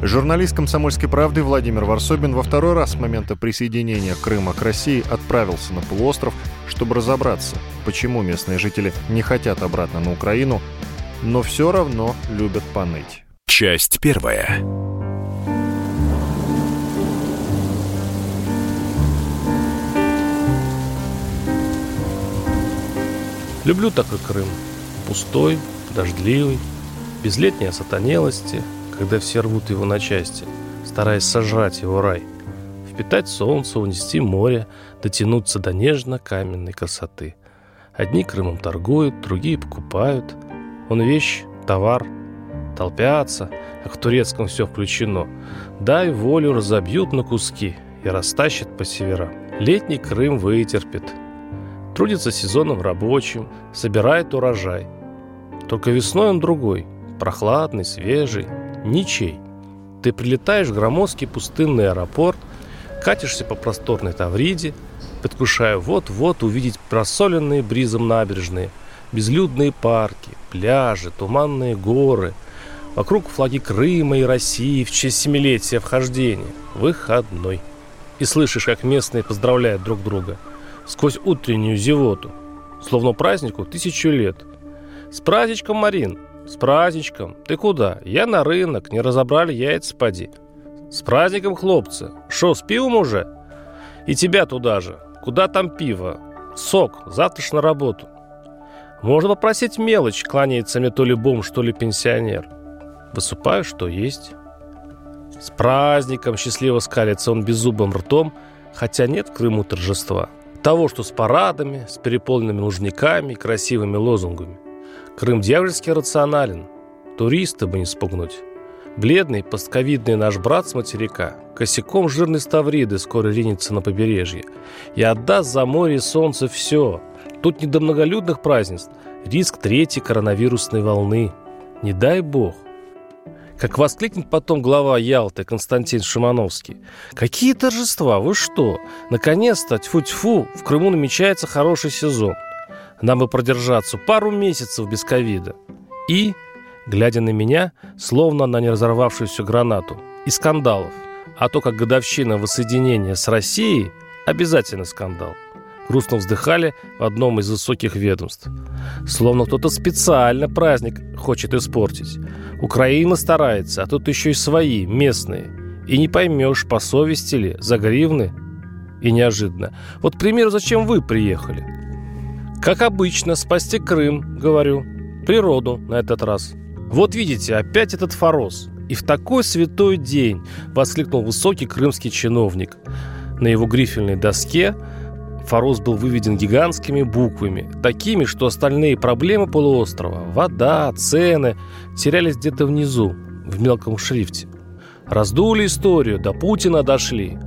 Журналист «Комсомольской правды» Владимир Варсобин во второй раз с момента присоединения Крыма к России отправился на полуостров, чтобы разобраться, почему местные жители не хотят обратно на Украину, но все равно любят поныть. Часть первая. Люблю такой Крым. Пустой, дождливый, без летней осатанелости – когда все рвут его на части, стараясь сожрать его рай, впитать солнце, унести море, дотянуться до нежно-каменной красоты. Одни Крымом торгуют, другие покупают. Он вещь, товар, толпятся, а к турецкому все включено. Дай волю разобьют на куски и растащат по северам. Летний Крым вытерпит. Трудится сезоном рабочим, собирает урожай. Только весной он другой, прохладный, свежий, ничей. Ты прилетаешь в громоздкий пустынный аэропорт, катишься по просторной Тавриде, предвкушая вот-вот увидеть просоленные бризом набережные, безлюдные парки, пляжи, туманные горы, вокруг флаги Крыма и России в честь семилетия вхождения, выходной. И слышишь, как местные поздравляют друг друга сквозь утреннюю зевоту, словно празднику тысячу лет. С праздничком, Марин! «С праздничком! Ты куда? Я на рынок, не разобрали яйца, поди!» «С праздником, хлопцы! Шо, с пивом уже?» «И тебя туда же! Куда там пиво? Сок, завтра ж на работу!» «Можно попросить мелочь, кланяется мне то ли бомж, то ли пенсионер!» Высыпаю, что есть. С праздником счастливо скалится он беззубым ртом, хотя нет в Крыму торжества. Того, что с парадами, с переполненными лужниками и красивыми лозунгами. Крым дьявольски рационален. Туриста бы не спугнуть. Бледный, постковидный наш брат с материка, косяком жирной ставриды скоро ринется на побережье и отдаст за море и солнце все. Тут не до многолюдных празднеств, риск третьей коронавирусной волны. Не дай бог. Как воскликнет потом глава Ялты Константин Шимановский. Какие торжества, вы что? Наконец-то, тьфу-тьфу, в Крыму намечается хороший сезон. Нам бы продержаться пару месяцев без ковида. И, глядя на меня, словно на неразорвавшуюся гранату, и скандалов. А то, как годовщина воссоединения с Россией, обязательно скандал. Грустно вздыхали в одном из высоких ведомств. Словно кто-то специально праздник хочет испортить. Украина старается, а тут еще и свои, местные. И не поймешь, по совести ли, за гривны. И неожиданно. Вот, к примеру, зачем вы приехали? Как обычно, спасти Крым, говорю. Природу на этот раз. Вот видите, опять этот форос. И в такой святой день воскликнул высокий крымский чиновник. На его грифельной доске Форос был выведен гигантскими буквами, такими, что остальные проблемы полуострова – вода, цены – терялись где-то внизу, в мелком шрифте. Раздули историю, до Путина дошли.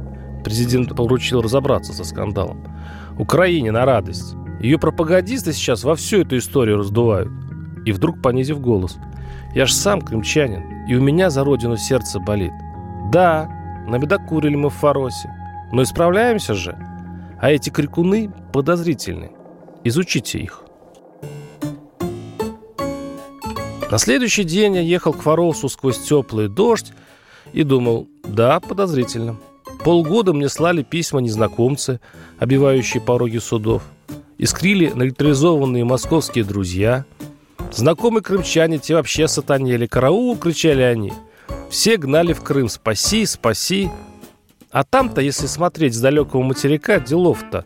Президент поручил разобраться со скандалом. Украине на радость. Ее пропагандисты сейчас во всю эту историю раздувают. И вдруг, понизив голос, «Я ж сам крымчанин, и у меня за родину сердце болит. Да, набедокурили мы в Фаросе, но исправляемся же. А эти крикуны подозрительны. Изучите их». На следующий день я ехал к Фаросу сквозь теплый дождь и думал, да, подозрительно. Полгода мне слали письма незнакомцы, обивающие пороги судов – Искрили наэлектризованные московские друзья. Знакомые крымчане те вообще сатанели. «Караул!» — кричали они. Все гнали в Крым «Спаси! Спаси!» А там-то, если смотреть с далекого материка, делов-то.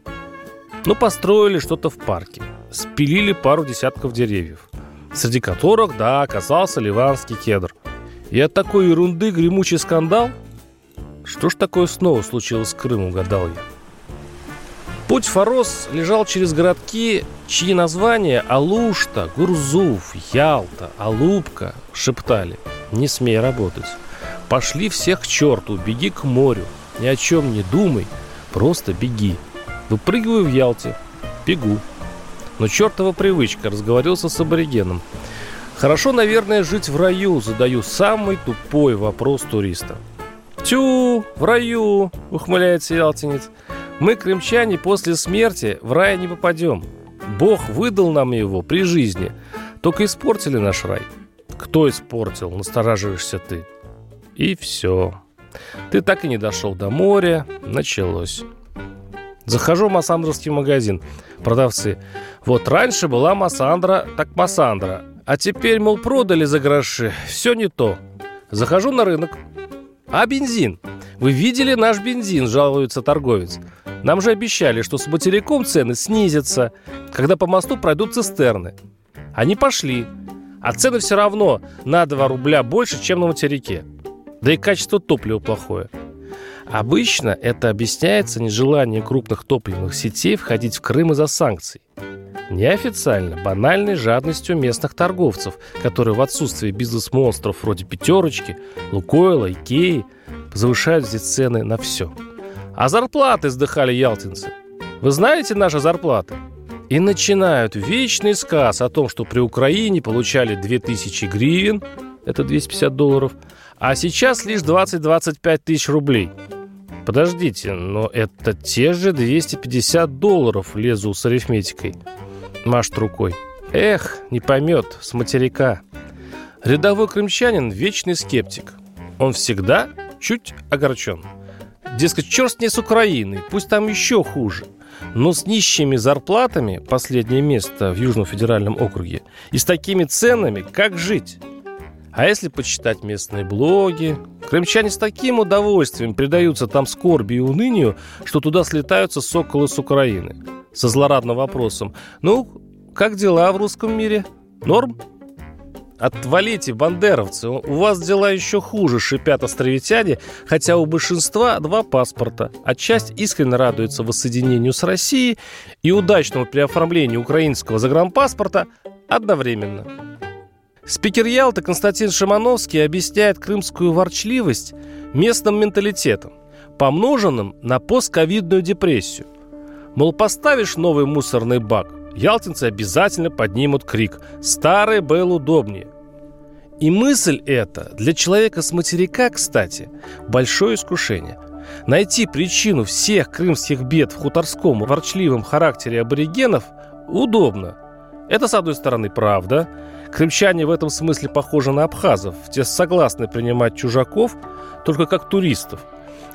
Ну, построили что-то в парке. Спилили пару десятков деревьев. Среди которых, да, оказался ливанский кедр. И от такой ерунды гремучий скандал? Что ж такое снова случилось с Крымом, гадал я. Путь Форос лежал через городки, чьи названия Алушта, Гурзуф, Ялта, Алубка шептали «Не смей работать». «Пошли всех к черту, беги к морю, ни о чем не думай, Просто беги. Выпрыгиваю в Ялте. Бегу. Но чертова привычка, разговорился с аборигеном. Хорошо, наверное, жить в раю, задаю самый тупой вопрос туриста. Тю, в раю, ухмыляется ялтинец. Мы, крымчане, после смерти в рай не попадем. Бог выдал нам его при жизни. Только испортили наш рай. Кто испортил, настораживаешься ты. И все. Ты так и не дошел до моря. Началось. Захожу в Массандровский магазин. Продавцы. Вот раньше была Массандра, так Массандра. А теперь, мол, продали за гроши. Все не то. Захожу на рынок. А бензин? Вы видели наш бензин, жалуется торговец. Нам же обещали, что с материком цены снизятся, когда по мосту пройдут цистерны. Они пошли. А цены все равно на 2 рубля больше, чем на материке. Да и качество топлива плохое. Обычно это объясняется нежеланием крупных топливных сетей входить в Крым из-за санкций. Неофициально банальной жадностью местных торговцев, которые в отсутствие бизнес-монстров вроде «Пятерочки», «Лукойла», «Икеи» завышают здесь цены на все. А зарплаты сдыхали ялтинцы. Вы знаете наши зарплаты? И начинают вечный сказ о том, что при Украине получали 2000 гривен, это 250 долларов, а сейчас лишь 20-25 тысяч рублей. Подождите, но это те же 250 долларов лезу с арифметикой машет рукой. Эх, не поймет, с материка. Рядовой крымчанин – вечный скептик. Он всегда чуть огорчен. Дескать, черт не с Украины, пусть там еще хуже. Но с нищими зарплатами, последнее место в Южном федеральном округе, и с такими ценами, как жить? А если почитать местные блоги, крымчане с таким удовольствием предаются там скорби и унынию, что туда слетаются соколы с Украины – со злорадным вопросом. «Ну, как дела в русском мире? Норм?» «Отвалите, бандеровцы, у вас дела еще хуже», — шипят островитяне, хотя у большинства два паспорта, а часть искренне радуется воссоединению с Россией и удачному переоформлению украинского загранпаспорта одновременно. Спикер Ялты Константин Шимановский объясняет крымскую ворчливость местным менталитетом, помноженным на постковидную депрессию. Мол, поставишь новый мусорный бак, ялтинцы обязательно поднимут крик «Старый был удобнее». И мысль эта для человека с материка, кстати, большое искушение. Найти причину всех крымских бед в хуторском ворчливом характере аборигенов удобно. Это, с одной стороны, правда. Крымчане в этом смысле похожи на абхазов. Те согласны принимать чужаков только как туристов,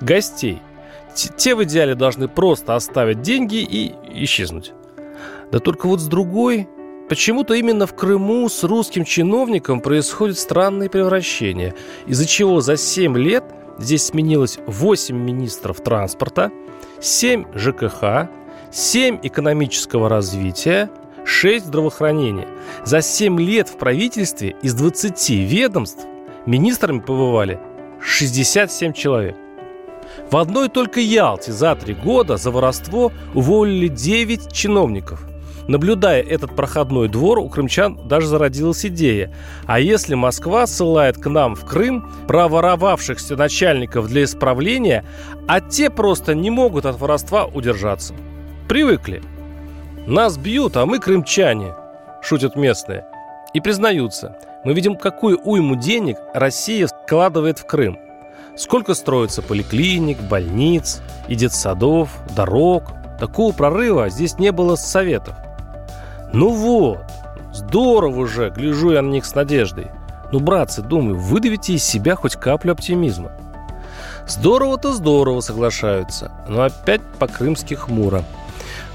гостей – те в идеале должны просто оставить деньги и исчезнуть. Да только вот с другой, почему-то именно в Крыму с русским чиновником происходит странное превращение, из-за чего за 7 лет здесь сменилось 8 министров транспорта, 7 ЖКХ, 7 экономического развития, 6 здравоохранения. За 7 лет в правительстве из 20 ведомств министрами побывали 67 человек. В одной только Ялте за три года за воровство уволили 9 чиновников. Наблюдая этот проходной двор, у крымчан даже зародилась идея. А если Москва ссылает к нам в Крым проворовавшихся начальников для исправления, а те просто не могут от воровства удержаться? Привыкли. Нас бьют, а мы крымчане, шутят местные. И признаются, мы видим, какую уйму денег Россия складывает в Крым – Сколько строится поликлиник, больниц и детсадов, дорог. Такого прорыва здесь не было с советов. Ну вот, здорово же, гляжу я на них с надеждой. Ну, братцы, думаю, выдавите из себя хоть каплю оптимизма. Здорово-то здорово, соглашаются, но опять по-крымски хмуро.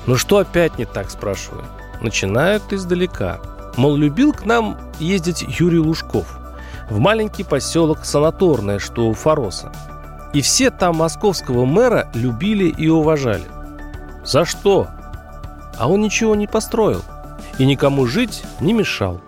Ну что опять не так, спрашиваю? Начинают издалека. Мол, любил к нам ездить Юрий Лужков – в маленький поселок Санаторное, что у Фароса. И все там московского мэра любили и уважали. За что? А он ничего не построил и никому жить не мешал.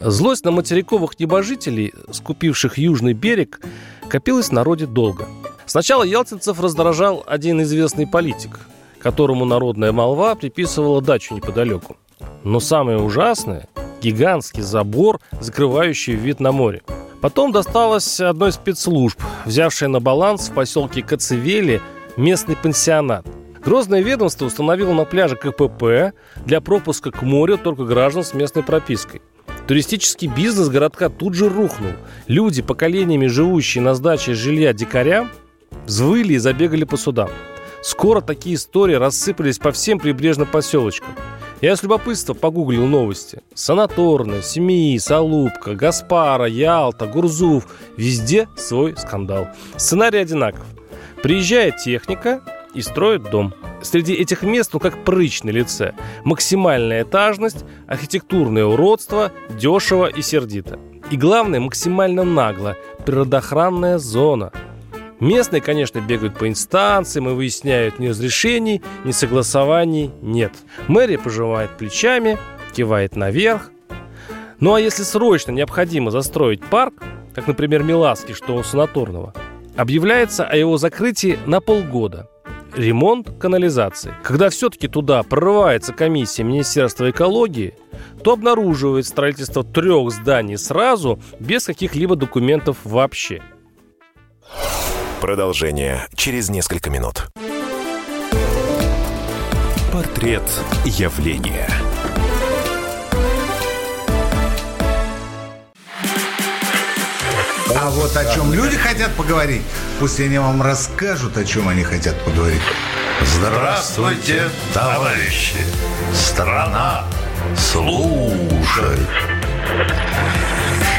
Злость на материковых небожителей, скупивших южный берег, копилась в народе долго. Сначала ялтинцев раздражал один известный политик, которому народная молва приписывала дачу неподалеку. Но самое ужасное – гигантский забор, закрывающий вид на море. Потом досталось одной спецслужб, взявшей на баланс в поселке Кацевели местный пансионат. Грозное ведомство установило на пляже КПП для пропуска к морю только граждан с местной пропиской. Туристический бизнес городка тут же рухнул. Люди, поколениями живущие на сдаче жилья дикарям, взвыли и забегали по судам. Скоро такие истории рассыпались по всем прибрежным поселочкам. Я с любопытства погуглил новости. Санаторная, Семьи, Салубка, Гаспара, Ялта, Гурзуф. Везде свой скандал. Сценарий одинаков. Приезжает техника и строит дом. Среди этих мест, ну как прыщ на лице. Максимальная этажность, архитектурное уродство, дешево и сердито. И главное, максимально нагло. Природоохранная зона – Местные, конечно, бегают по инстанциям и выясняют ни разрешений, ни согласований нет. Мэрия пожимает плечами, кивает наверх. Ну а если срочно необходимо застроить парк, как, например, Миласки, что у санаторного, объявляется о его закрытии на полгода. Ремонт канализации. Когда все-таки туда прорывается комиссия Министерства экологии, то обнаруживает строительство трех зданий сразу, без каких-либо документов вообще – Продолжение через несколько минут. Портрет явления. А вот о чем люди хотят поговорить, пусть они вам расскажут, о чем они хотят поговорить. Здравствуйте, товарищи! Страна служит!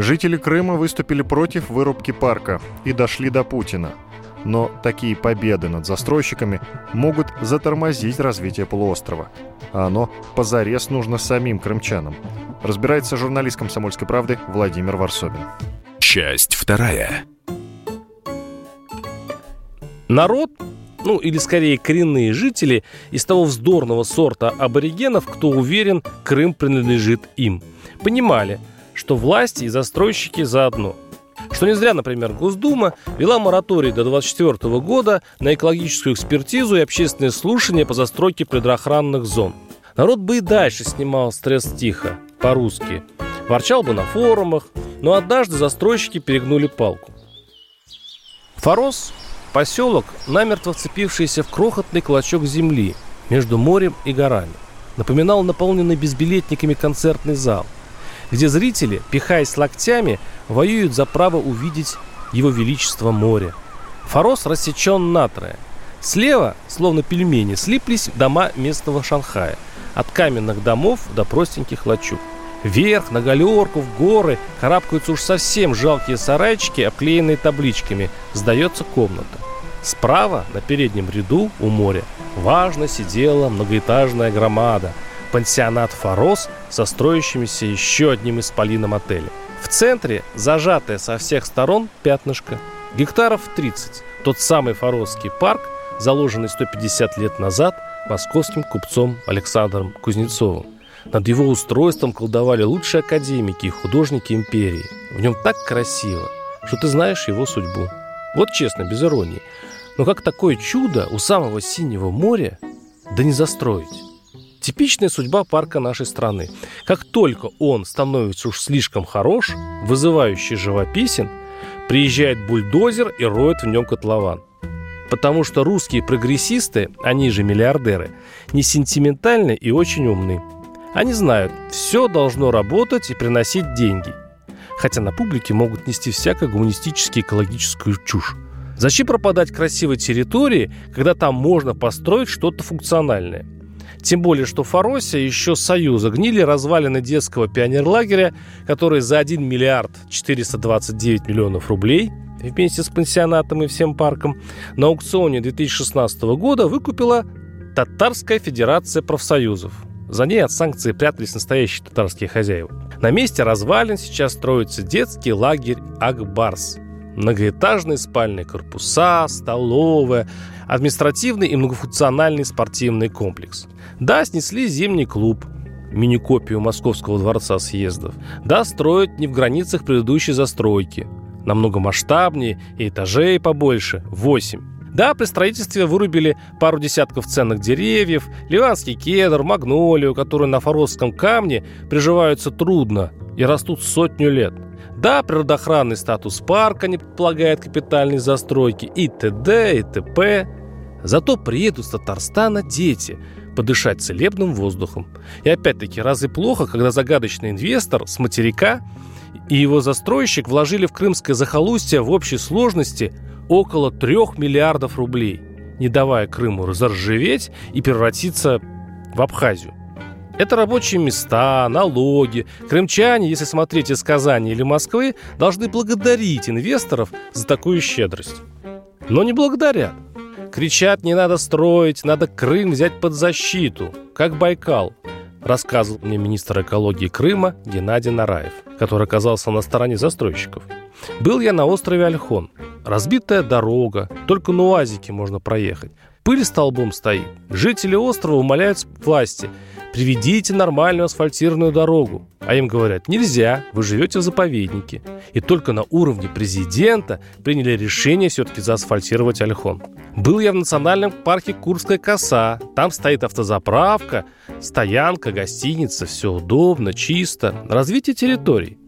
Жители Крыма выступили против вырубки парка и дошли до Путина. Но такие победы над застройщиками могут затормозить развитие полуострова. А оно позарез нужно самим крымчанам. Разбирается журналист «Комсомольской правды» Владимир Варсобин. Часть вторая. Народ ну или скорее коренные жители из того вздорного сорта аборигенов, кто уверен, Крым принадлежит им. Понимали, что власти и застройщики заодно. Что не зря, например, Госдума вела мораторий до 2024 года на экологическую экспертизу и общественные слушания по застройке предохранных зон. Народ бы и дальше снимал стресс тихо, по-русски. Ворчал бы на форумах, но однажды застройщики перегнули палку. Форос – поселок, намертво вцепившийся в крохотный клочок земли между морем и горами. Напоминал наполненный безбилетниками концертный зал – где зрители, пихаясь локтями, воюют за право увидеть его величество море. Форос рассечен натрое. Слева, словно пельмени, слиплись дома местного Шанхая. От каменных домов до простеньких лачуг. Вверх, на галерку, в горы карабкаются уж совсем жалкие сарайчики, обклеенные табличками «Сдается комната». Справа, на переднем ряду, у моря, важно сидела многоэтажная громада – пансионат «Форос» со строящимися еще одним исполином отеля. В центре зажатое со всех сторон пятнышко. Гектаров 30. Тот самый Форосский парк, заложенный 150 лет назад московским купцом Александром Кузнецовым. Над его устройством колдовали лучшие академики и художники империи. В нем так красиво, что ты знаешь его судьбу. Вот честно, без иронии. Но как такое чудо у самого синего моря да не застроить? Типичная судьба парка нашей страны. Как только он становится уж слишком хорош, вызывающий живописен, приезжает бульдозер и роет в нем котлован. Потому что русские прогрессисты, они же миллиардеры, не сентиментальны и очень умны. Они знают, все должно работать и приносить деньги. Хотя на публике могут нести всякую гуманистически экологическую чушь. Зачем пропадать красивой территории, когда там можно построить что-то функциональное? Тем более, что Фаросе еще Союза гнили развалины детского пионерлагеря, который за 1 миллиард 429 миллионов рублей вместе с пансионатом и всем парком на аукционе 2016 года выкупила Татарская Федерация профсоюзов. За ней от санкций прятались настоящие татарские хозяева. На месте развалин сейчас строится детский лагерь Акбарс. Многоэтажные спальные корпуса, столовая, административный и многофункциональный спортивный комплекс. Да, снесли зимний клуб, мини-копию Московского дворца съездов. Да, строят не в границах предыдущей застройки. Намного масштабнее и этажей побольше – 8. Да, при строительстве вырубили пару десятков ценных деревьев, ливанский кедр, магнолию, которые на Форосском камне приживаются трудно и растут сотню лет. Да, природоохранный статус парка не предполагает капитальной застройки и т.д. и т.п. Зато приедут с Татарстана дети подышать целебным воздухом. И опять-таки, разве плохо, когда загадочный инвестор с материка и его застройщик вложили в крымское захолустье в общей сложности около трех миллиардов рублей, не давая Крыму разоржеветь и превратиться в Абхазию. Это рабочие места, налоги. Крымчане, если смотреть из Казани или Москвы, должны благодарить инвесторов за такую щедрость. Но не благодарят. Кричат, не надо строить, надо Крым взять под защиту, как Байкал, рассказывал мне министр экологии Крыма Геннадий Нараев, который оказался на стороне застройщиков. Был я на острове Альхон. Разбитая дорога, только на УАЗике можно проехать. Пыль столбом стоит. Жители острова умоляют власти – приведите нормальную асфальтированную дорогу. А им говорят, нельзя, вы живете в заповеднике. И только на уровне президента приняли решение все-таки заасфальтировать Альхон. Был я в национальном парке Курская коса. Там стоит автозаправка, стоянка, гостиница, все удобно, чисто. Развитие территорий.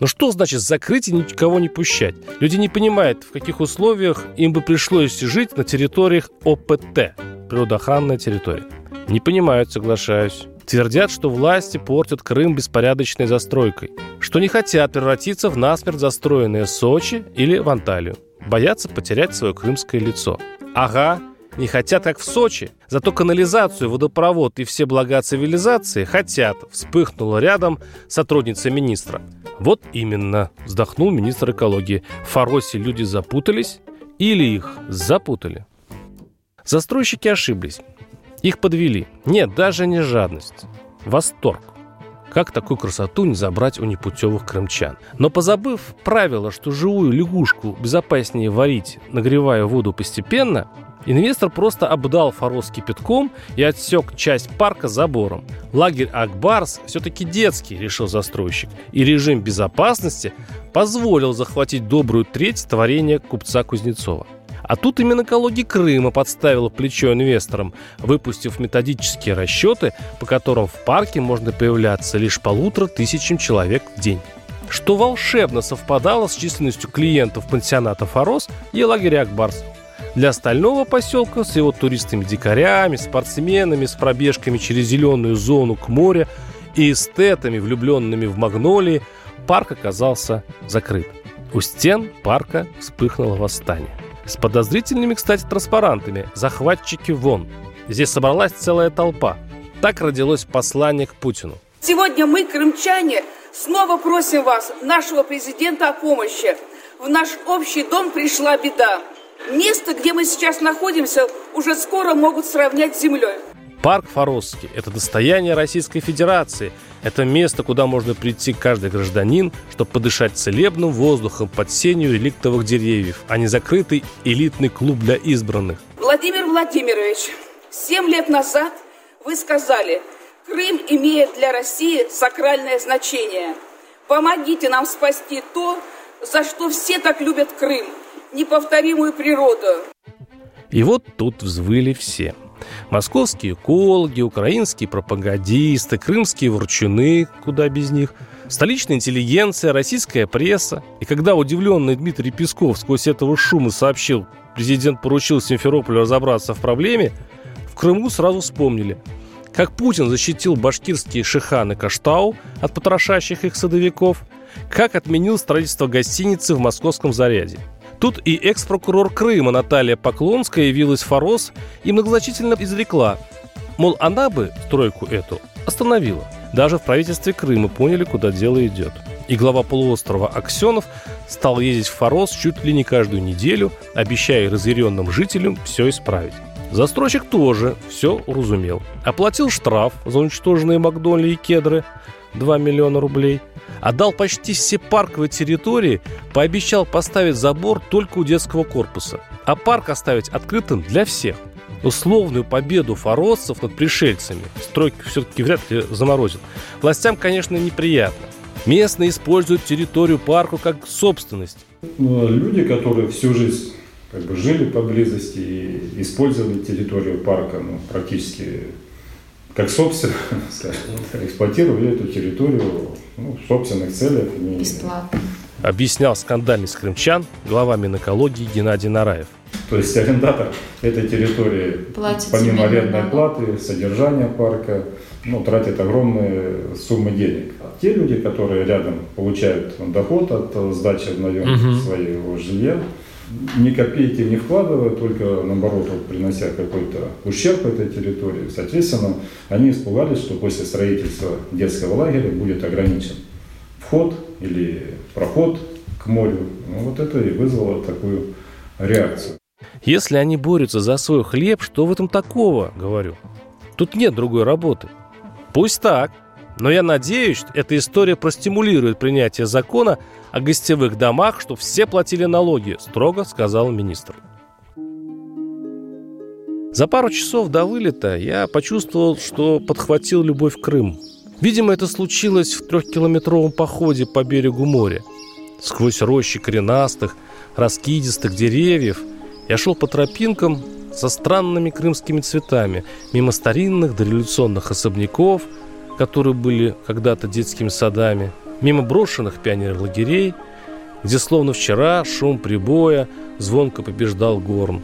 Но что значит закрыть и никого не пущать? Люди не понимают, в каких условиях им бы пришлось жить на территориях ОПТ, природоохранная территория. Не понимают, соглашаюсь. Твердят, что власти портят Крым беспорядочной застройкой, что не хотят превратиться в насмерть застроенные Сочи или в Анталию. Боятся потерять свое крымское лицо. Ага, не хотят, как в Сочи. Зато канализацию, водопровод и все блага цивилизации хотят. Вспыхнула рядом сотрудница министра. Вот именно, вздохнул министр экологии. В Фаросе люди запутались или их запутали. Застройщики ошиблись. Их подвели. Нет, даже не жадность. Восторг. Как такую красоту не забрать у непутевых крымчан? Но позабыв правило, что живую лягушку безопаснее варить, нагревая воду постепенно, инвестор просто обдал форос кипятком и отсек часть парка забором. Лагерь Акбарс все-таки детский, решил застройщик, и режим безопасности позволил захватить добрую треть творения купца Кузнецова. А тут именно экология Крыма подставила плечо инвесторам, выпустив методические расчеты, по которым в парке можно появляться лишь полутора тысячам человек в день что волшебно совпадало с численностью клиентов пансионата «Форос» и лагеря «Акбарс». Для остального поселка с его туристами-дикарями, спортсменами с пробежками через зеленую зону к морю и эстетами, влюбленными в магнолии, парк оказался закрыт. У стен парка вспыхнуло восстание. С подозрительными, кстати, транспарантами «Захватчики вон». Здесь собралась целая толпа. Так родилось послание к Путину. Сегодня мы, крымчане, снова просим вас, нашего президента, о помощи. В наш общий дом пришла беда. Место, где мы сейчас находимся, уже скоро могут сравнять с землей. Парк Форосский – это достояние Российской Федерации. Это место, куда можно прийти каждый гражданин, чтобы подышать целебным воздухом под сенью реликтовых деревьев, а не закрытый элитный клуб для избранных. Владимир Владимирович, семь лет назад вы сказали, Крым имеет для России сакральное значение. Помогите нам спасти то, за что все так любят Крым, неповторимую природу. И вот тут взвыли все – Московские экологи, украинские пропагандисты, крымские ворчуны, куда без них, столичная интеллигенция, российская пресса. И когда удивленный Дмитрий Песков сквозь этого шума сообщил, президент поручил Симферополю разобраться в проблеме, в Крыму сразу вспомнили, как Путин защитил башкирские шиханы Каштау от потрошащих их садовиков, как отменил строительство гостиницы в московском Заряде – Тут и экс-прокурор Крыма Наталья Поклонская явилась в Форос и многозначительно изрекла, мол, она бы стройку эту остановила. Даже в правительстве Крыма поняли, куда дело идет. И глава полуострова Аксенов стал ездить в Форос чуть ли не каждую неделю, обещая разъяренным жителям все исправить. Застройщик тоже все уразумел. Оплатил штраф за уничтоженные Макдонли и кедры 2 миллиона рублей. Отдал почти все парковые территории, пообещал поставить забор только у детского корпуса, а парк оставить открытым для всех. Условную победу форосцев над пришельцами стройки все-таки вряд ли заморозит. Властям, конечно, неприятно. Местные используют территорию парка как собственность. Ну, люди, которые всю жизнь как бы жили поблизости и использовали территорию парка ну, практически как собственно, скажем, эксплуатировали эту территорию ну, в собственных целях. Бесплатно. Объяснял скандальный скрымчан глава Минэкологии Геннадий Нараев. То есть арендатор этой территории, Платит помимо арендной платы, содержания парка, ну, тратит огромные суммы денег. А те люди, которые рядом получают доход от сдачи в наем Мгм. своего жилья, ни копейки не вкладывают, только наоборот, вот, принося какой-то ущерб этой территории. Соответственно, они испугались, что после строительства детского лагеря будет ограничен вход или проход к морю. Ну, вот это и вызвало такую реакцию. Если они борются за свой хлеб, что в этом такого, говорю? Тут нет другой работы. Пусть так. Но я надеюсь, эта история простимулирует принятие закона о гостевых домах, чтобы все платили налоги, строго сказал министр. За пару часов до вылета я почувствовал, что подхватил любовь к Крыму. Видимо, это случилось в трехкилометровом походе по берегу моря. Сквозь рощи коренастых, раскидистых деревьев я шел по тропинкам со странными крымскими цветами, мимо старинных дореволюционных особняков, которые были когда-то детскими садами, мимо брошенных пионер-лагерей, где словно вчера шум прибоя звонко побеждал горн.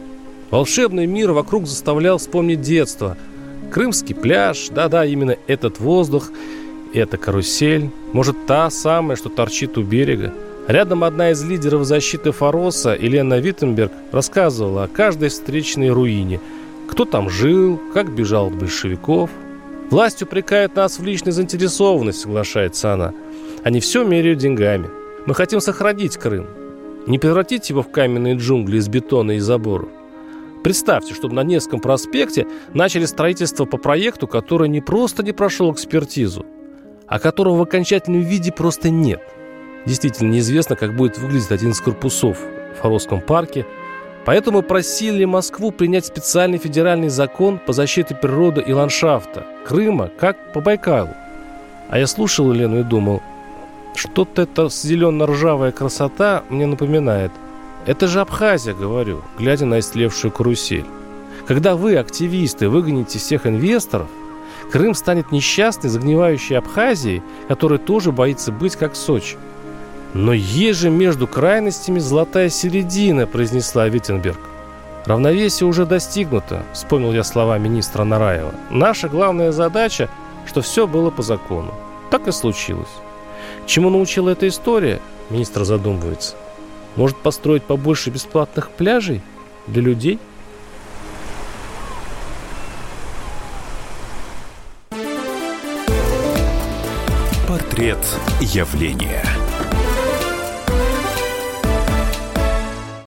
Волшебный мир вокруг заставлял вспомнить детство. Крымский пляж, да-да, именно этот воздух, эта карусель, может, та самая, что торчит у берега. Рядом одна из лидеров защиты Фороса, Елена Виттенберг, рассказывала о каждой встречной руине. Кто там жил, как бежал от большевиков. Власть упрекает нас в личной заинтересованности, соглашается она. Они все меряют деньгами. Мы хотим сохранить Крым. Не превратить его в каменные джунгли из бетона и заборов. Представьте, чтобы на Невском проспекте начали строительство по проекту, который не просто не прошел экспертизу, а которого в окончательном виде просто нет. Действительно неизвестно, как будет выглядеть один из корпусов в Форосском парке, поэтому просили Москву принять специальный федеральный закон по защите природы и ландшафта Крыма, как по Байкалу. А я слушал Елену и думал, что-то эта зелено-ржавая красота мне напоминает – это же Абхазия, говорю, глядя на истлевшую карусель. Когда вы, активисты, выгоните всех инвесторов, Крым станет несчастной, загнивающей Абхазией, которая тоже боится быть как Сочи. Но есть же между крайностями золотая середина, произнесла Виттенберг. Равновесие уже достигнуто, вспомнил я слова министра Нараева. Наша главная задача, что все было по закону. Так и случилось. Чему научила эта история? Министр задумывается. Может построить побольше бесплатных пляжей для людей? Портрет явления.